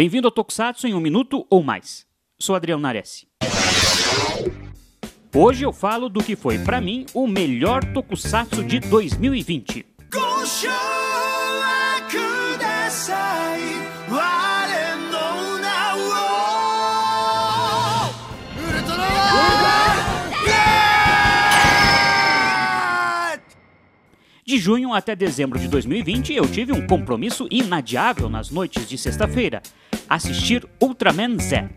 Bem-vindo ao Tokusatsu em um minuto ou mais. Sou Adriano Nares. Hoje eu falo do que foi para mim o melhor Tokusatsu de 2020. De junho até dezembro de 2020, eu tive um compromisso inadiável nas noites de sexta-feira: assistir Ultraman Z.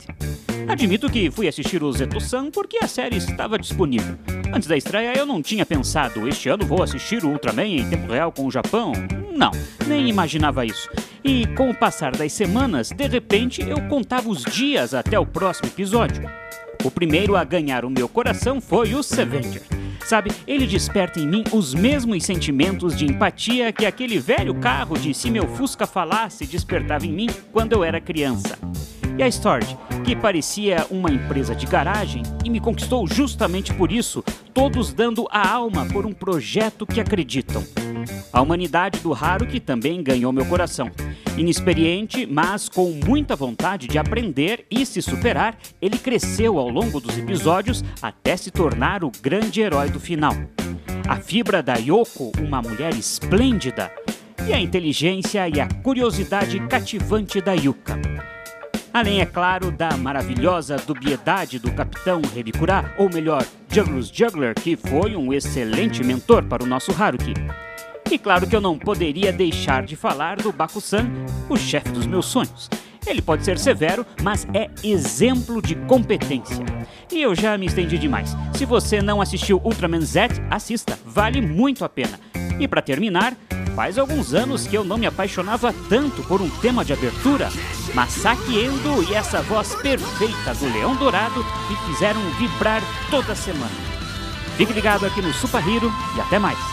Admito que fui assistir o Zeto-san porque a série estava disponível. Antes da estreia, eu não tinha pensado, este ano vou assistir o Ultraman em tempo real com o Japão. Não, nem imaginava isso. E com o passar das semanas, de repente eu contava os dias até o próximo episódio. O primeiro a ganhar o meu coração foi o Sevenger. Sabe, ele desperta em mim os mesmos sentimentos de empatia que aquele velho carro de Se Meu Fusca Falasse despertava em mim quando eu era criança. E a Storage, que parecia uma empresa de garagem e me conquistou justamente por isso, todos dando a alma por um projeto que acreditam. A humanidade do Haruki também ganhou meu coração. Inexperiente, mas com muita vontade de aprender e se superar, ele cresceu ao longo dos episódios até se tornar o grande herói do final. A fibra da Yoko, uma mulher esplêndida, e a inteligência e a curiosidade cativante da Yuka. Além, é claro, da maravilhosa dubiedade do Capitão Rebikura, ou melhor, Juggler's Juggler, que foi um excelente mentor para o nosso Haruki. E claro que eu não poderia deixar de falar do Baku-san, o chefe dos meus sonhos. Ele pode ser severo, mas é exemplo de competência. E eu já me estendi demais. Se você não assistiu Ultraman Z, assista, vale muito a pena. E para terminar, faz alguns anos que eu não me apaixonava tanto por um tema de abertura. Masaki Endo e essa voz perfeita do Leão Dourado me fizeram vibrar toda semana. Fique ligado aqui no Super Hero e até mais.